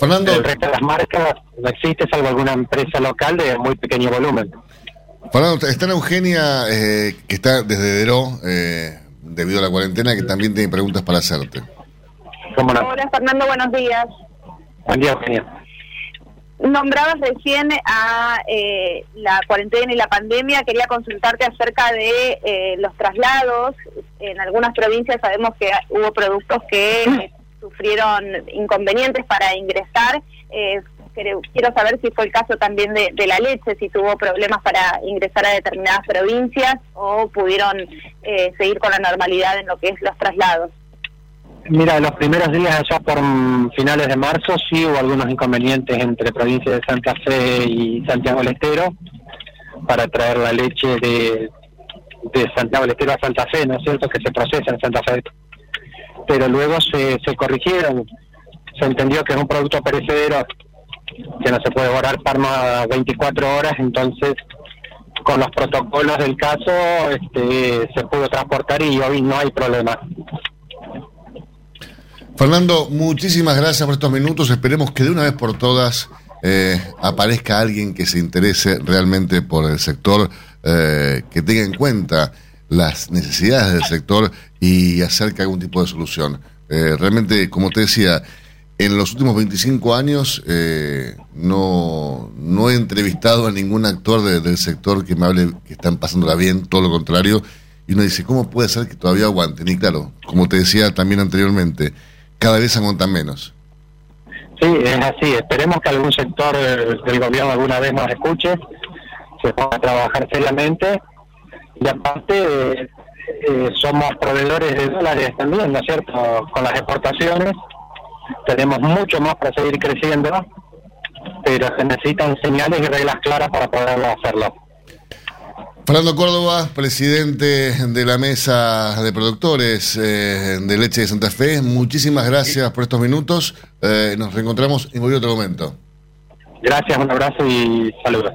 Fernando. El resto de las marcas no existe, salvo alguna empresa local de muy pequeño volumen. Fernando, está en Eugenia, eh, que está desde Deró, eh, debido a la cuarentena, que también tiene preguntas para hacerte. Hola Fernando, buenos días. Buen día, Eugenia. Nombrabas recién a eh, la cuarentena y la pandemia. Quería consultarte acerca de eh, los traslados. En algunas provincias sabemos que hubo productos que eh, [clears throat] sufrieron inconvenientes para ingresar. Quiero saber si fue el caso también de, la leche, si tuvo problemas para ingresar a determinadas provincias o pudieron eh, seguir con la normalidad en lo que es los traslados. Mira, los primeros días allá por mm, finales de marzo sí hubo algunos inconvenientes entre provincias de Santa Fe y Santiago del Estero para traer la leche de, de Santiago del Estero a Santa Fe, ¿no es cierto? Que se procesa en Santa Fe. Pero luego se, se corrigieron, se entendió que es un producto perecedero que no se puede guardar para más 24 horas, entonces con los protocolos del caso este, se pudo transportar y hoy no hay problema. Fernando, muchísimas gracias por estos minutos. Esperemos que de una vez por todas eh, aparezca alguien que se interese realmente por el sector, eh, que tenga en cuenta las necesidades del sector y acerque algún tipo de solución. Eh, realmente, como te decía, en los últimos 25 años eh, no, no he entrevistado a ningún actor de- del sector que me hable que están pasándola bien, todo lo contrario. Y uno dice, ¿cómo puede ser que todavía aguanten? Y claro, como te decía también anteriormente, cada vez aguantan menos. Sí, es así. Esperemos que algún sector del gobierno alguna vez nos escuche, se ponga a trabajar seriamente. Y aparte, eh, eh, somos proveedores de dólares también, ¿no es cierto? Con las exportaciones. Tenemos mucho más para seguir creciendo, pero se necesitan señales y reglas claras para poder hacerlo. Fernando Córdoba, presidente de la mesa de productores eh, de leche de Santa Fe, muchísimas gracias por estos minutos. Eh, nos reencontramos en otro momento. Gracias, un abrazo y saludos.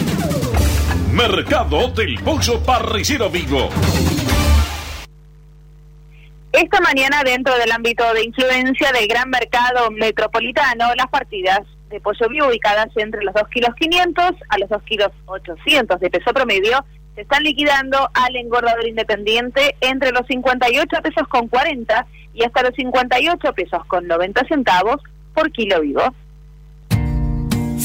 Mercado del Pollo Parricero Vigo. Esta mañana, dentro del ámbito de influencia del gran mercado metropolitano, las partidas de pollo vivo ubicadas entre los 2 kilos 500 a los 2 kilos 800 de peso promedio se están liquidando al engordador independiente entre los 58 pesos con 40 y hasta los 58 pesos con 90 centavos por kilo vivo.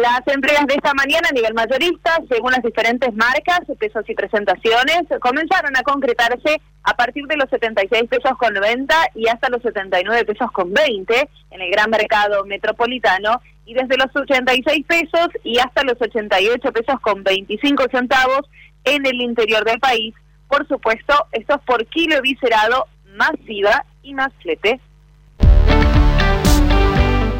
Las entregas de esta mañana a nivel mayorista, según las diferentes marcas, pesos y presentaciones, comenzaron a concretarse a partir de los 76 pesos con 90 y hasta los 79 pesos con 20 en el gran mercado metropolitano y desde los 86 pesos y hasta los 88 pesos con 25 centavos en el interior del país. Por supuesto, esto es por kilo viscerado, más IVA y más flete.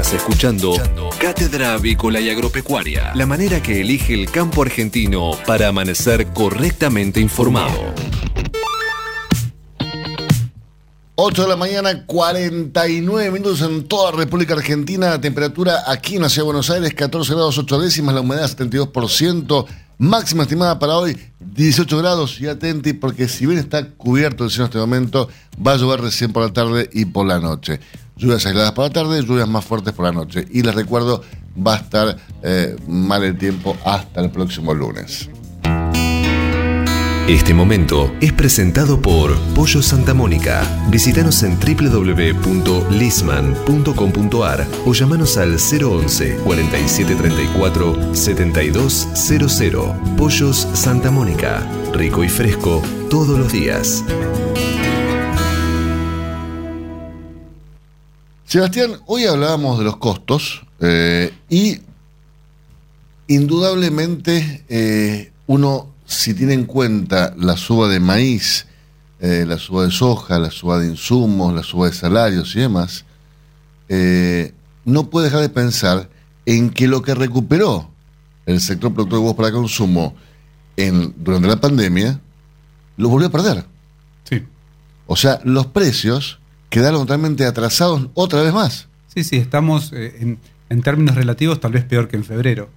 Escuchando Cátedra Avícola y Agropecuaria, la manera que elige el campo argentino para amanecer correctamente informado. 8 de la mañana, 49 minutos en toda República Argentina. La temperatura aquí en la Ciudad de Buenos Aires, 14 grados 8 décimas, la humedad 72%. Máxima estimada para hoy, 18 grados. Y atenti, porque si bien está cubierto el cielo en este momento, va a llover recién por la tarde y por la noche. Lluvias aisladas por la tarde, lluvias más fuertes por la noche. Y les recuerdo, va a estar eh, mal el tiempo hasta el próximo lunes. Este momento es presentado por Pollo Santa Mónica. Visítanos en www.lisman.com.ar o llamanos al 011 4734 7200. Pollos Santa Mónica. Rico y fresco todos los días. Sebastián, hoy hablábamos de los costos eh, y indudablemente eh, uno, si tiene en cuenta la suba de maíz, eh, la suba de soja, la suba de insumos, la suba de salarios y demás, no puede dejar de pensar en que lo que recuperó el sector productor de huevos para consumo en, durante la pandemia, lo volvió a perder. Sí. O sea, los precios quedaron totalmente atrasados otra vez más. Sí, sí, estamos eh, en, en términos relativos tal vez peor que en febrero.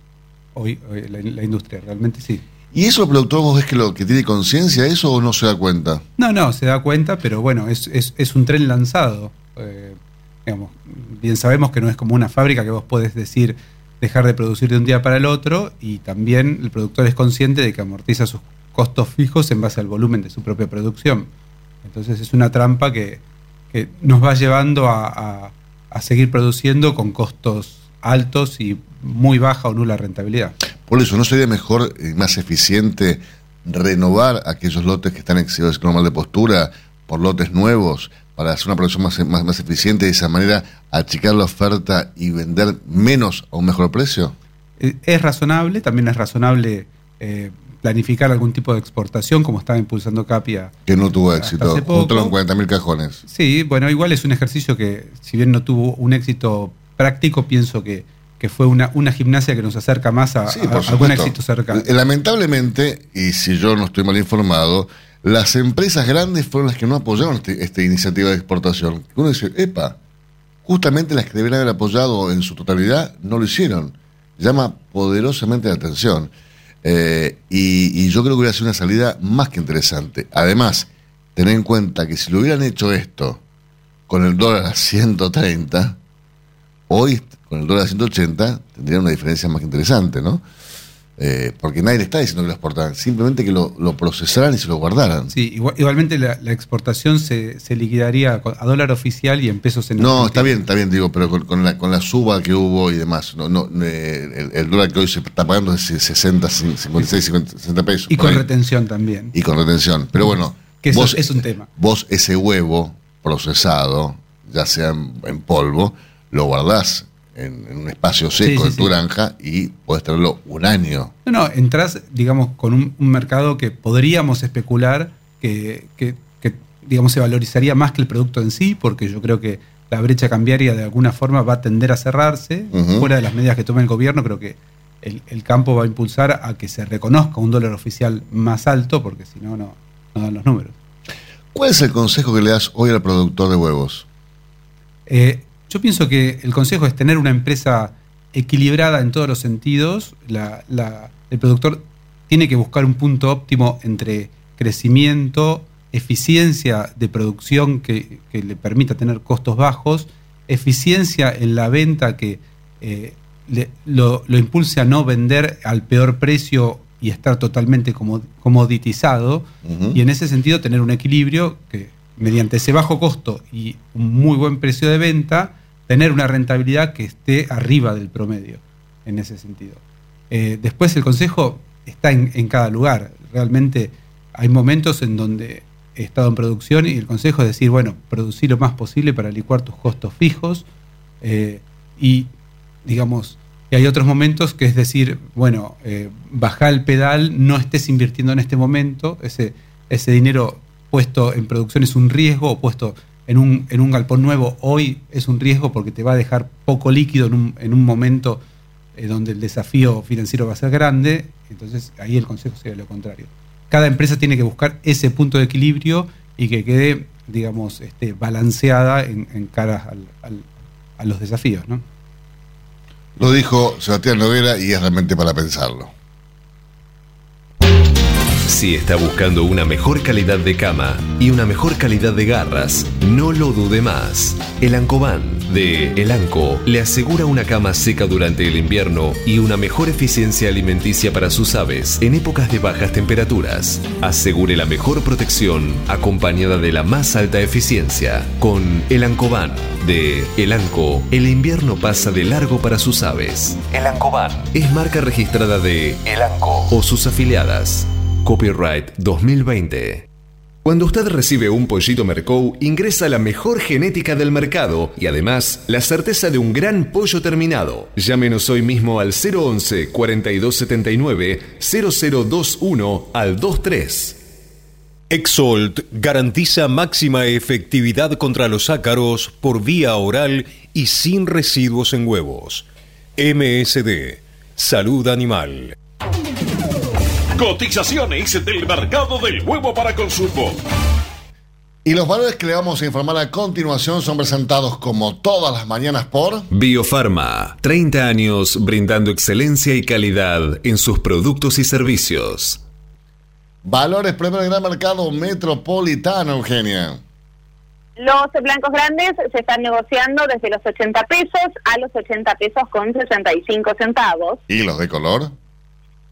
Hoy, hoy la, la industria, realmente sí. ¿Y eso el productor vos ves que lo que tiene conciencia de eso o no se da cuenta? No, no, se da cuenta, pero bueno, es, es, es un tren lanzado. Eh, digamos, bien sabemos que no es como una fábrica que vos podés decir dejar de producir de un día para el otro y también el productor es consciente de que amortiza sus costos fijos en base al volumen de su propia producción. Entonces es una trampa que, que nos va llevando a, a, a seguir produciendo con costos altos y muy baja o nula rentabilidad. Por eso, ¿no sería mejor y más eficiente renovar aquellos lotes que están en exceso normal de postura por lotes nuevos para hacer una producción más, más, más eficiente y de esa manera achicar la oferta y vender menos a un mejor precio? Eh, Es razonable, también es razonable eh, planificar algún tipo de exportación, como estaba impulsando Capia. Que no tuvo éxito. en 40.000 cajones. Sí, bueno, igual es un ejercicio que, si bien no tuvo un éxito práctico, pienso que, que fue una, una gimnasia que nos acerca más a, Sí, a por algún éxito cercano. Eh, Lamentablemente, y si yo no estoy mal informado, las empresas grandes fueron las que no apoyaron este- esta iniciativa de exportación. Uno dice, epa, justamente las que deberían haber apoyado en su totalidad no lo hicieron. Llama poderosamente la atención. Eh, y, y yo creo que hubiera sido una salida más que interesante. Además, tener en cuenta que si lo hubieran hecho esto con el dólar a 130, hoy con el dólar a 180 tendría una diferencia más que interesante, ¿no? Eh, porque nadie le está diciendo que lo exportaran, simplemente que lo, lo procesaran y se lo guardaran. Sí, igual- igualmente la, la exportación se, se liquidaría a dólar oficial y en pesos en No, está bien, está bien, digo, pero con, con la, con la suba que hubo y demás, no, no, eh, el, el dólar que hoy se está pagando es de 60, 56, 50, 60 pesos. Y con ahí. retención también. Y con retención. Pero bueno, Que eso vos, es un tema. vos ese huevo procesado, ya sea en, en polvo, lo guardás en, en un espacio seco Sí, sí, en tu granja y podés tenerlo un año. No, no, entras, digamos, con un, un mercado que podríamos especular que, que- que, digamos, se valorizaría más que el producto en sí, porque yo creo que la brecha cambiaria de alguna forma va a tender a cerrarse. Fuera de las medidas que tome el gobierno, creo que el, el campo va a impulsar a que se reconozca un dólar oficial más alto, porque si no, no no dan los números. ¿Cuál es el consejo que le das hoy al productor de huevos? Eh, yo pienso que el consejo es tener una empresa equilibrada en todos los sentidos. La- la- el productor tiene que buscar un punto óptimo entre crecimiento, eficiencia de producción que, que le permita tener costos bajos, eficiencia en la venta que eh, le- lo, lo impulse a no vender al peor precio y estar totalmente como- comoditizado. Y en ese sentido tener un equilibrio que mediante ese bajo costo y un muy buen precio de venta, tener una rentabilidad que esté arriba del promedio en ese sentido. Eh, después el consejo está en, cada lugar. Realmente hay momentos en donde he estado en producción y el consejo es decir, bueno, producir lo más posible para licuar tus costos fijos eh, y, digamos, y hay otros momentos que es decir, bueno, eh, baja el pedal, no estés invirtiendo en este momento, ese, ese dinero puesto en producción es un riesgo, o puesto en un, en un galpón nuevo hoy es un riesgo porque te va a dejar poco líquido en un, en un momento eh, donde el desafío financiero va a ser grande, entonces ahí el consejo sería lo contrario. Cada empresa tiene que buscar ese punto de equilibrio y que quede, digamos, este, balanceada en, en cara al- al- a los desafíos, ¿no? Lo dijo Sebastián Noguera y es realmente para pensarlo. Si está buscando una mejor calidad de cama y una mejor calidad de garras, no lo dude más. El Ancoban de El Anco le asegura una cama seca durante el invierno y una mejor eficiencia alimenticia para sus aves en épocas de bajas temperaturas. Asegure la mejor protección acompañada de la más alta eficiencia. Con El Ancoban de El Anco, el invierno pasa de largo para sus aves. El Ancoban es marca registrada de El Anco o sus afiliadas. Copyright 2020. Cuando usted recibe un pollito Mercou, ingresa la mejor genética del mercado y además la certeza de un gran pollo terminado. Llámenos hoy mismo al 011 4279 0021 al 23. Exolt garantiza máxima efectividad contra los ácaros por vía oral y sin residuos en huevos. MSD, Salud Animal. Cotizaciones del mercado del huevo para consumo. Y los valores que le vamos a informar a continuación son presentados como todas las mañanas por Biofarma, 30 años brindando excelencia y calidad en sus productos y servicios. Valores Premio del Gran Mercado Metropolitano, Eugenia. Los blancos grandes se están negociando desde los 80 pesos a los 80 pesos con 65 centavos. ¿Y los de color?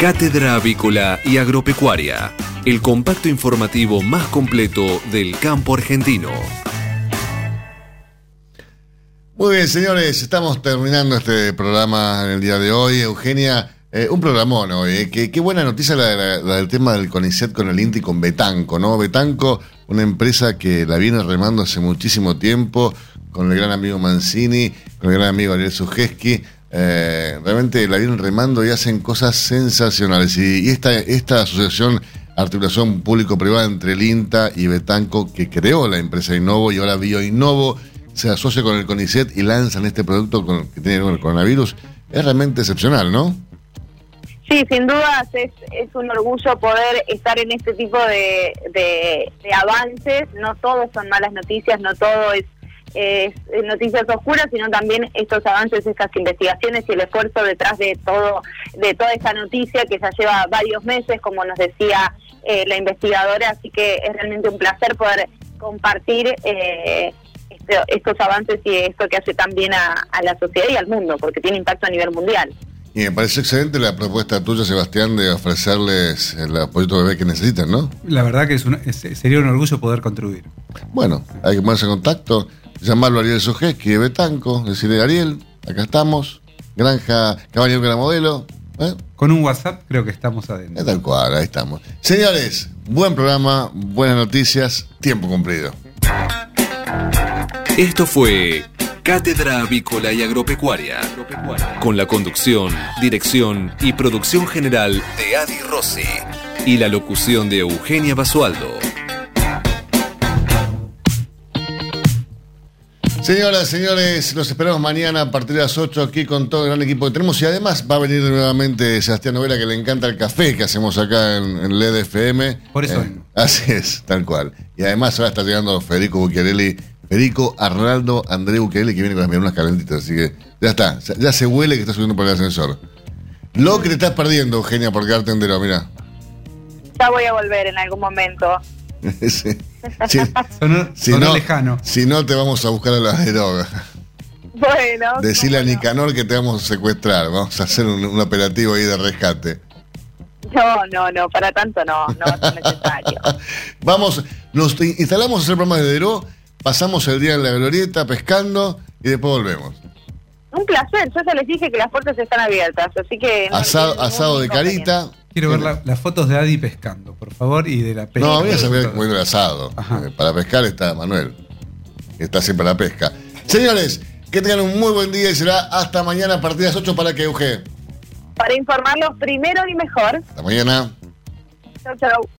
Cátedra Avícola y Agropecuaria, el compacto informativo más completo del campo argentino. Muy bien, señores, estamos terminando este programa en el día de hoy. Eugenia, eh, un programón hoy. eh. Qué, buena noticia la del tema del CONICET con el INTI con Betanco, ¿no? Betanco, una empresa que la viene remando hace muchísimo tiempo, con el gran amigo Mancini, con el gran amigo Ariel Sujeski. Eh, realmente la vienen remando y hacen cosas sensacionales. Y, esta, esta asociación, articulación público-privada entre el INTA y Betanco, que creó la empresa Innovo y ahora BioInnovo, se asocia con el CONICET y lanzan este producto con- que tiene que ver con el coronavirus, es realmente excepcional, ¿no? Sí, sin dudas es, es un orgullo poder estar en este tipo de, de, de avances. No todos son malas noticias, no todo es, es noticias oscuras, sino también estos avances, estas investigaciones y el esfuerzo detrás de todo, de toda esta noticia que ya lleva varios meses, como nos decía eh, la investigadora. Así que es realmente un placer poder compartir eh, este- estos avances y esto que hace también a, a la sociedad y al mundo, porque tiene impacto a nivel mundial. Y me parece excelente la propuesta tuya, Sebastián, de ofrecerles el apoyo bebé que necesitan, ¿no? La verdad que es un- es- sería un orgullo poder contribuir. Bueno, hay que ponerse en contacto, llamarlo a Ariel Sojeski de Betanco, decirle, Ariel, acá estamos, Granja Caballo Gran Modelo. ¿eh? Con un WhatsApp creo que estamos adentro. Es tal cual, ahí estamos. Señores, buen programa, buenas noticias, tiempo cumplido. Esto fue Cátedra Avícola y Agropecuaria, con la conducción, dirección y producción general de Adi Rossi y la locución de Eugenia Basualdo. Señoras, señores, los esperamos mañana a partir de las 8 aquí con todo el gran equipo que tenemos y además va a venir nuevamente Sebastián Novela que le encanta el café que hacemos acá en, en LED FM. Por eso Eh, así es, tal cual. Y además ahora está llegando Federico Bucchiarelli, Federico Arnaldo André Bucchiarelli que viene con las medialunas calentitas, así que ya está, ya, ya se huele que está subiendo por el ascensor. Lo que te estás perdiendo, Eugenia, por quedarte entero, mira. Ya voy a volver en algún momento. [laughs] Sí. Si, Sonó, si sonó no, lejano. si no, te vamos a buscar a la droga. Bueno, Decirle a Nicanor que te vamos a secuestrar. Vamos a hacer un, un operativo ahí de rescate. no, no, no, para tanto no, no va a ser necesario. [laughs] Vamos, nos in- instalamos a hacer programas de Deró, pasamos el día en la glorieta pescando y después volvemos. Un placer, yo ya les dije que las puertas están abiertas, así que... no Asado, de carita. Quiero ver la- las fotos de Adi pescando, por favor, y de la pesca. No, voy a saber comiendo el asado. Eh, Para pescar está Manuel. que Está siempre a la pesca. Señores, que tengan un muy buen día y será hasta mañana a partir de las 8 para que Euge. Para informarlos primero y mejor. Hasta mañana. Chau, chau.